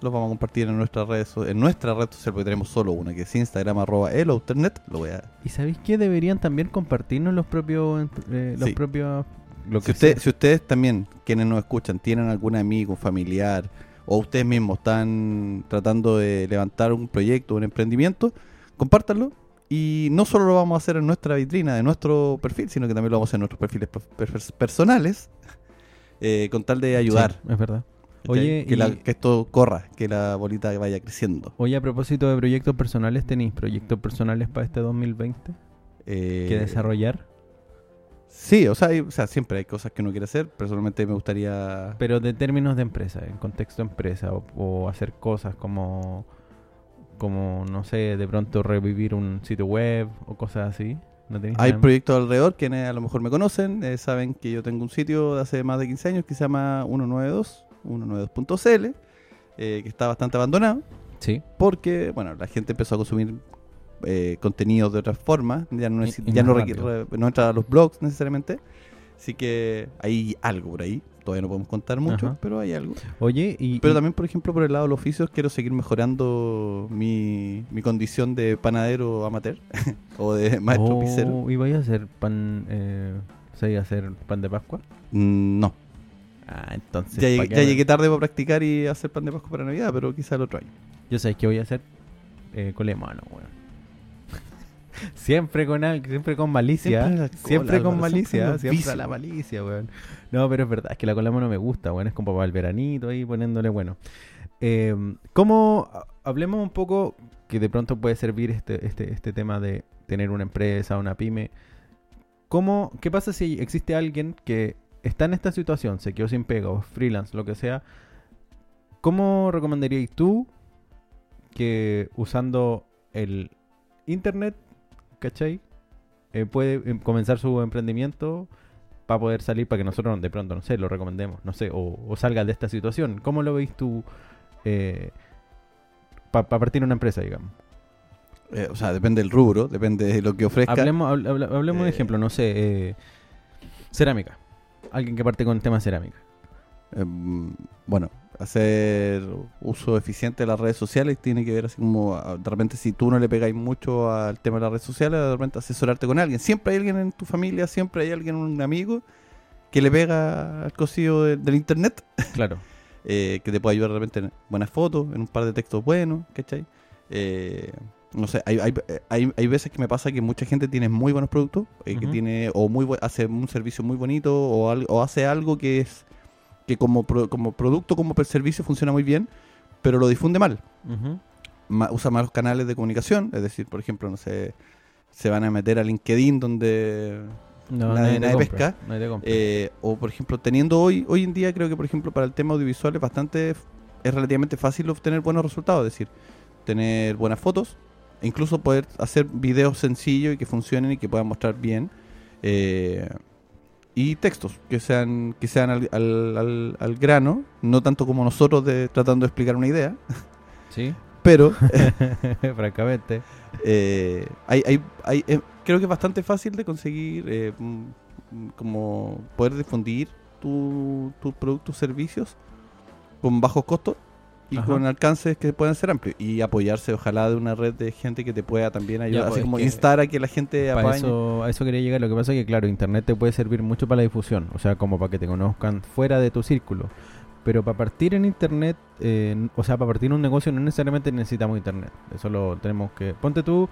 Los vamos a compartir en nuestra red, so- en nuestra red social, porque tenemos solo una, que es Instagram, arroba elouternet. Lo voy a ¿Y sabéis qué? Deberían también compartirnos los propios... eh, los Sí. propios... Lo si, usted- ustedes también, quienes nos escuchan, tienen algún amigo, familiar, o ustedes mismos están tratando de levantar un proyecto, un emprendimiento, compártanlo. Y no solo lo vamos a hacer en nuestra vitrina de nuestro perfil, sino que también lo vamos a hacer en nuestros perfiles per- per- personales, eh, con tal de ayudar. Sí, es verdad. Oye, que, la- que esto corra, que la bolita vaya creciendo. Oye, a propósito de proyectos personales, ¿tenéis proyectos personales para este 2020 Eh, que desarrollar? Sí, o sea, hay- o sea, siempre hay cosas que uno quiere hacer. Personalmente me gustaría... Pero de términos de empresa, en contexto de empresa, o, o hacer cosas como, como, no sé, de pronto revivir un sitio web o cosas así. ¿No tenéis Hay nada? proyectos alrededor, quienes a lo mejor me conocen, eh, saben que yo tengo un sitio de hace más de 15 años que se llama 192, 192.cl, eh, que está bastante abandonado, Sí. porque, bueno, la gente empezó a consumir eh, contenidos de otra forma, ya no, y ya no, re- no entra a los blogs necesariamente, así que hay algo por ahí, todavía no podemos contar mucho, Ajá. pero hay algo. Oye, y... Pero y- también, por ejemplo, por el lado de los oficios, quiero seguir mejorando mi, mi condición de panadero amateur o de maestro oh, pizzero. ¿Y vais a hacer pan... Eh, ¿sabes hacer pan de Pascua? Mm, No, Ah, entonces... ya, ¿pa' llegué, ya tarde para practicar y hacer pan de Pascua para Navidad, pero quizá el otro año. Yo sé que voy a hacer eh, colemano, weón. Siempre con siempre con malicia. Siempre Siempre, con Álvaro, siempre malicia. Siempre, vicios, a la malicia, weón. No, pero es verdad, es que la colema no me gusta, weón. Es como para el veranito ahí poniéndole bueno. Eh, ¿Cómo? ha- Hablemos un poco que de pronto puede servir este, este, este tema de tener una empresa, una pyme. ¿Cómo, ¿Qué pasa si existe alguien que está en esta situación, se quedó sin pega o freelance, lo que sea? ¿Cómo recomendarías tú que usando el internet, ¿cachai? Eh, puede eh, comenzar su emprendimiento para poder salir, para que nosotros de pronto, no sé, lo recomendemos, no sé, o, o salga de esta situación. ¿Cómo lo veis tú para partir una empresa, digamos? Eh, o sea, depende del rubro, depende de lo que ofrezca. Hablemos, habl- habl- hablemos de Eh, ejemplo, no sé, eh, cerámica. Alguien que parte con el tema cerámica. Eh, bueno, hacer uso eficiente de las redes sociales tiene que ver así como, ah, de repente si tú no le pegáis mucho al tema de las redes sociales, de repente asesorarte con alguien. Siempre hay alguien en tu familia, siempre hay alguien, un amigo, que le pega al cosido de- del internet, Claro. eh, que te puede ayudar de repente en buenas fotos, en un par de textos buenos, ¿cachai? Eh, no sé, hay, hay, hay, hay veces que me pasa que mucha gente tiene muy buenos productos, eh, que tiene, o muy hace un servicio muy bonito, o, al- o hace algo que es que como, pro- como producto, como servicio funciona muy bien, pero lo difunde mal. Ujú. Ma- usa malos canales de comunicación, es decir, por ejemplo, no sé, se van a meter a LinkedIn donde No, Nadie- te nadie compra, pesca. nadie eh, o por ejemplo, teniendo hoy, hoy en día creo que por ejemplo para el tema audiovisual es bastante, es relativamente fácil obtener buenos resultados, es decir, tener buenas fotos, incluso poder hacer videos sencillos y que funcionen y que puedan mostrar bien, eh, y textos que sean, que sean al, al- al- al grano, no tanto como nosotros de, tratando de explicar una idea, Sí, pero francamente. eh, hay, hay, hay, eh, creo que es bastante fácil de conseguir eh, mm, como poder difundir tu- tus productos servicios con bajos costos y Ajá. con alcances que puedan ser amplios y apoyarse ojalá de una red de gente que te pueda también ayudar pues, así es como instar a que la gente apañe eso, a eso quería llegar. Lo que pasa es que, claro, Internet te puede servir mucho para la difusión. O sea, como para que te conozcan fuera de tu círculo. Pero para partir en Internet, eh, o sea, para partir un negocio no necesariamente necesitamos Internet. Eso lo tenemos que... Ponte tú,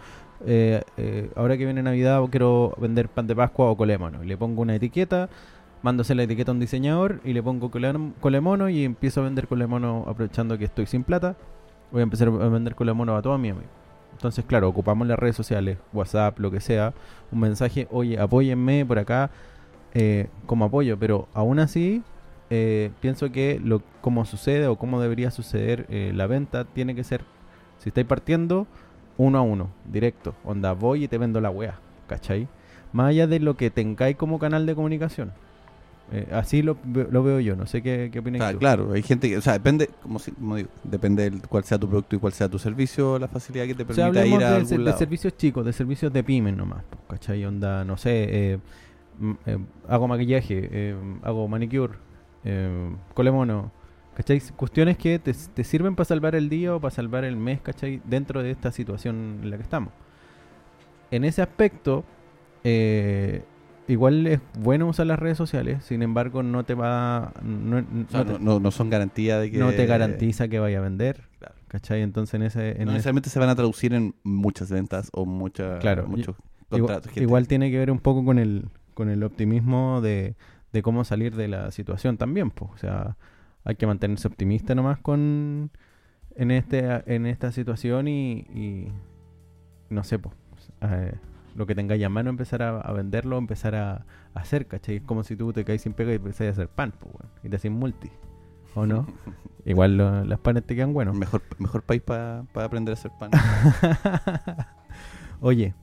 eh, eh, ahora que viene Navidad quiero vender pan de Pascua o colémono. Y le pongo una etiqueta, hacer la etiqueta a un diseñador y le pongo colem- colemono y empiezo a vender colemono aprovechando que estoy sin plata. Voy a empezar a vender colemono a todos mis amigos. Entonces, claro, ocupamos las redes sociales, WhatsApp, lo que sea, un mensaje, oye, apóyenme por acá eh, como apoyo, pero aún así eh, pienso que lo como sucede o cómo debería suceder eh, la venta tiene que ser, si estáis partiendo, uno a uno, directo, onda, voy y te vendo la wea, ¿cachai? más allá de lo que tengáis como canal de comunicación. Eh, así lo, lo veo yo, no sé qué, qué opinas Ah, tú. claro, hay gente que, o sea, depende, como, si- como digo, depende de cuál sea tu producto y cuál sea tu servicio, la facilidad que te O sea, permita ir a de, algún de lado. servicios chicos, de servicios de pymes nomás, ¿cachai? Onda, no sé, eh, eh, hago maquillaje, hago manicure, colemono, ¿cachai? Cuestiones que te, te sirven para salvar el día o para salvar el mes, ¿cachai? Dentro de esta situación en la que estamos. En ese aspecto, eh, igual es bueno usar las redes sociales, sin embargo, no te va... No, O sea, no no, te, no- no son garantía de que... no te garantiza que vaya a vender, Claro. ¿cachai? Entonces, en ese... En No ese- necesariamente se van a traducir en muchas ventas o mucha, Claro, muchos Igual, contratos. gente. igual tiene que ver un poco con el, con el optimismo de, de cómo salir de la situación también, pues. O sea, hay que mantenerse optimista nomás con en este en esta situación y, y no sé, pues. Lo que tengáis a mano empezar a, a venderlo, empezar a, a hacer, ¿cachai? Es como si tú te caes sin pega y empezás a hacer pan, pues, weón, y te haces multi, ¿o no? Igual lo- las panes te quedan buenos. Mejor, mejor país para aprender a hacer pan. Oye,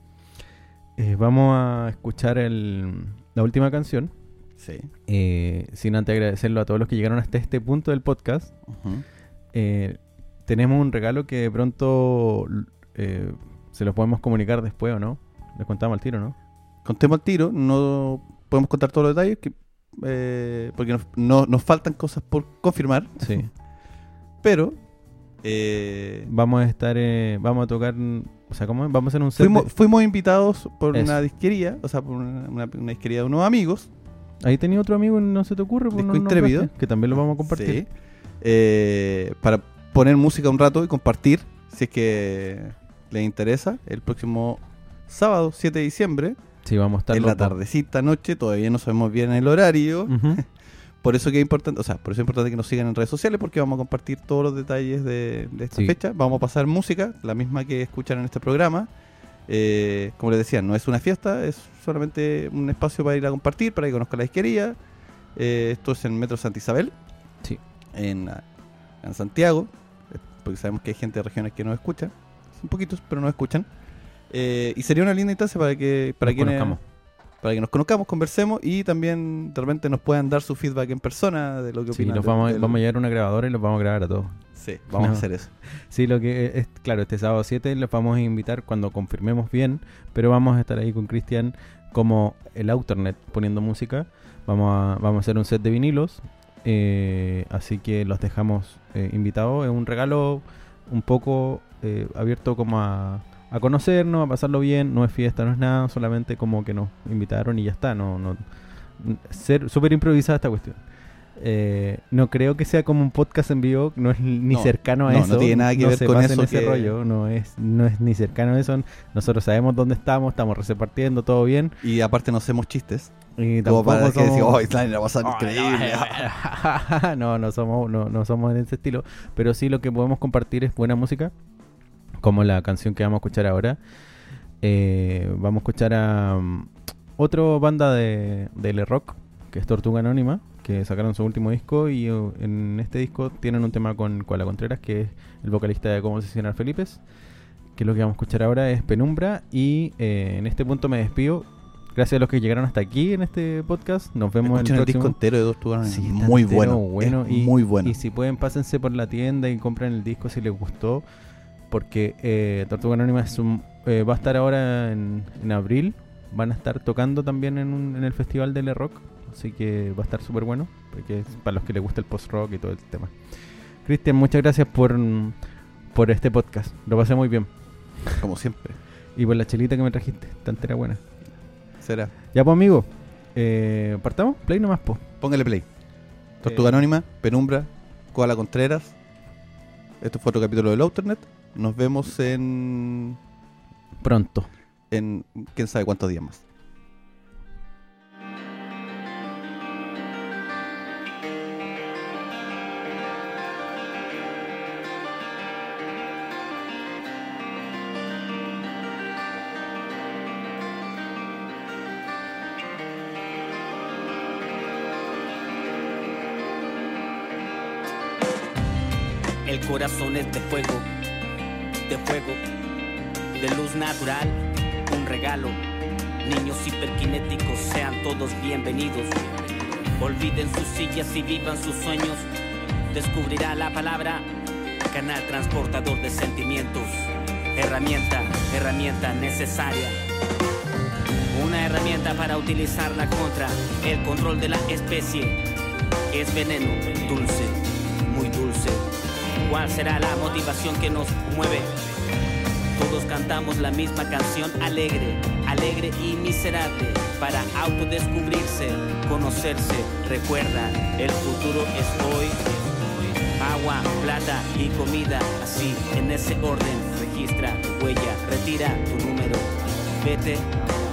eh, vamos a escuchar el, la última canción. sí. Eh, sin antes agradecerlo a todos los que llegaron hasta este punto del podcast. Eh, tenemos un regalo que de pronto se los podemos comunicar después o no. Les contamos al tiro, ¿no? Contemos al tiro, no podemos contar todos los detalles que, eh, porque nos, no- nos faltan cosas por confirmar, Sí. pero eh, vamos a estar, eh, vamos a tocar, o sea, ¿cómo es? Vamos a hacer un set. fuimos, de- fuimos invitados por Eso. una disquería, o sea, por una, una- una disquería de unos amigos. Ahí tenía otro amigo, no se te ocurre, Pues Disco no Intrépido. que también lo vamos a compartir. Sí. Eh, para poner música un rato y compartir, si es que les interesa, el próximo sábado, 7 de diciembre, Sí, vamos a estar en la tardecita, noche, todavía no sabemos bien el horario. Por eso que es importante, o sea, por eso es importante que nos sigan en redes sociales porque vamos a compartir todos los detalles de, de esta Sí. fecha. Vamos a pasar música, la misma que escuchan en este programa. Eh, como les decía, no es una fiesta, es solamente un espacio para ir a compartir, para que conozcan la disquería. Eh, esto es en Metro Santa Isabel, Sí. en, ah, en Santiago, eh, porque sabemos que hay gente de regiones que nos escucha, son poquitos, pero nos escuchan. Eh, y sería una linda instancia para que para Nos quienes- conozcamos. para que nos conozcamos, conversemos y también de repente nos puedan dar su feedback en persona de lo que Sí, opinan. los de- vamos, a- del- vamos a llevar una grabadora y los vamos a grabar a todos. Sí, vamos No. a hacer eso. Sí, lo que es, claro, este sábado 7 los vamos a invitar cuando confirmemos bien, pero vamos a estar ahí con Cristian como el Outernet poniendo música. Vamos a, vamos a hacer un set de vinilos, eh, así que los dejamos eh, invitados. Es un regalo un poco eh, abierto como a, a conocernos, a pasarlo bien. No es fiesta, no es nada, solamente como que nos invitaron y ya está. No, no, ser súper improvisada esta cuestión. Eh, no creo que sea como un podcast en vivo, no es ni No, cercano a no, no eso. tiene nada que ver se con eso ese que- rollo, no es, no es ni cercano a eso. Nosotros sabemos dónde estamos, estamos repartiendo todo bien. Y aparte no hacemos chistes. Y tampoco para que decir, somos- oh, Island la va a increíble. no, no somos, no, no somos en ese estilo. Pero sí lo que podemos compartir es buena música. Como la canción que vamos a escuchar ahora. Eh, vamos a escuchar a um, otra banda de, de L rock, que es Tortuga Anónima, que sacaron su último disco. Y uh, en este disco tienen un tema con Koala Contreras, que es el vocalista de Cómo Asesinar Felipes. Que lo que vamos a escuchar ahora es Penumbra. Y eh, en este punto me despido. Gracias a los que llegaron hasta aquí en este podcast. Nos vemos en el el disco entero de dos tubanos. Sí, muy entero bueno. bueno es y, muy bueno. Y si pueden, pásense por la tienda y compren el disco si les gustó. Porque eh, Tortuga Anónima es un- eh, va a estar ahora en, en abril. Van a estar tocando también en, un- en el festival de L Rock. Así que va a estar súper bueno. Porque es para los que les gusta el post-rock y todo el tema. Cristian, muchas gracias por, por este podcast. Lo pasé muy bien. Como siempre. Y por la chelita que me trajiste. Tan entera buena. Será. Ya pues amigo. Eh, ¿Partamos? Play nomás, po. Póngale play. Tortuga. Anónima, Penumbra, Koala Contreras. Esto fue otro capítulo del Outernet. Nos vemos en. Pronto. en quién sabe cuántos días más. El corazón es de fuego, de fuego, de luz natural, un regalo Niños hiperkinéticos, sean todos bienvenidos. Olviden sus sillas y vivan sus sueños. Descubrirá la palabra canal transportador de sentimientos. Herramienta, herramienta necesaria. Una herramienta para utilizarla contra el control de la especie. Es veneno, dulce, muy dulce. ¿Cuál será la motivación que nos mueve? Todos cantamos la misma canción alegre, alegre y miserable para autodescubrirse, conocerse. Recuerda, el futuro es hoy. Agua, plata y comida, así en ese orden. Registra, huella, retira tu número. Vete,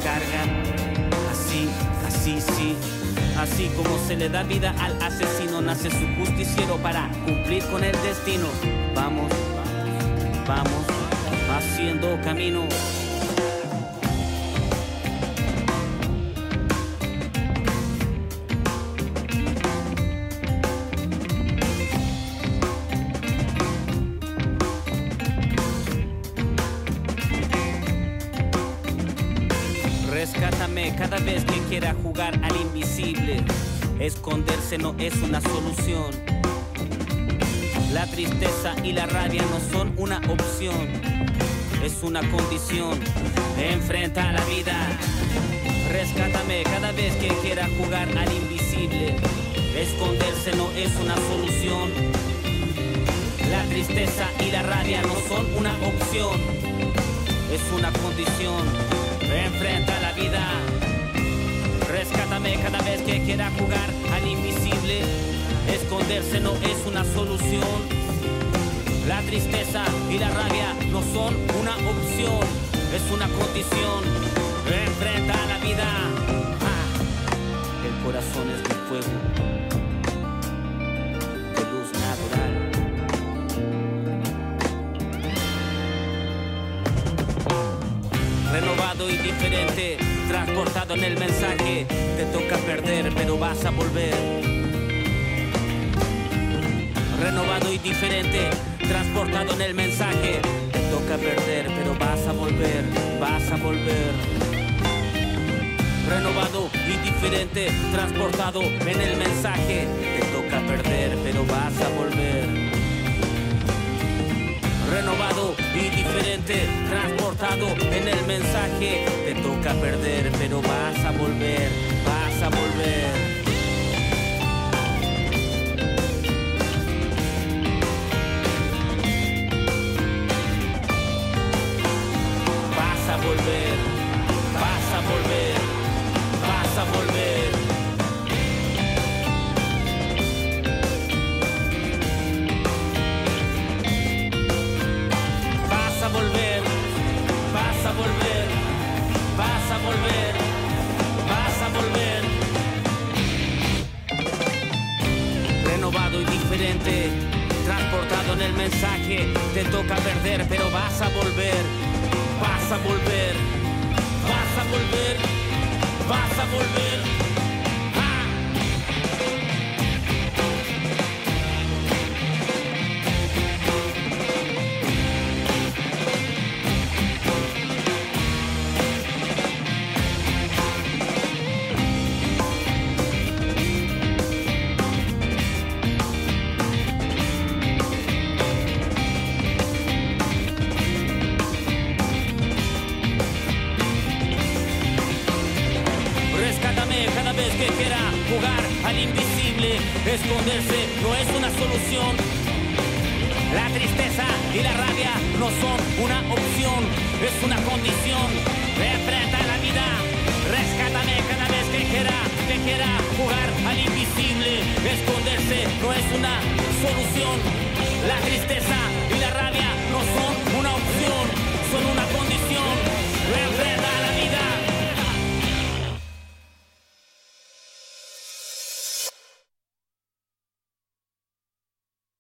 carga, así, así, sí. Así como se le da vida al asesino, nace su justiciero para cumplir con el destino. Vamos, vamos, haciendo camino. No es una solución. La tristeza y la rabia no son una opción, es una condición. Enfrenta la vida. Rescátame cada vez que quiera jugar al invisible. Esconderse no es una solución. La tristeza y la rabia no son una opción, es una condición. Enfrenta la vida. Cada vez que quiera jugar al invisible. Esconderse no es una solución. La tristeza y la rabia no son una opción, es una condición. Enfrenta la vida. Ah, El corazón es de fuego, de luz natural. renovado y diferente, transportado en el mensaje. Te toca perder, pero vas a volver. Renovado y diferente, transportado en el mensaje. Te toca perder, pero vas a volver, vas a volver. Renovado y diferente, transportado en el mensaje. Te toca perder, pero vas a volver renovado y diferente, transportado en el mensaje. Te toca perder, pero vas a volver, vas a volver.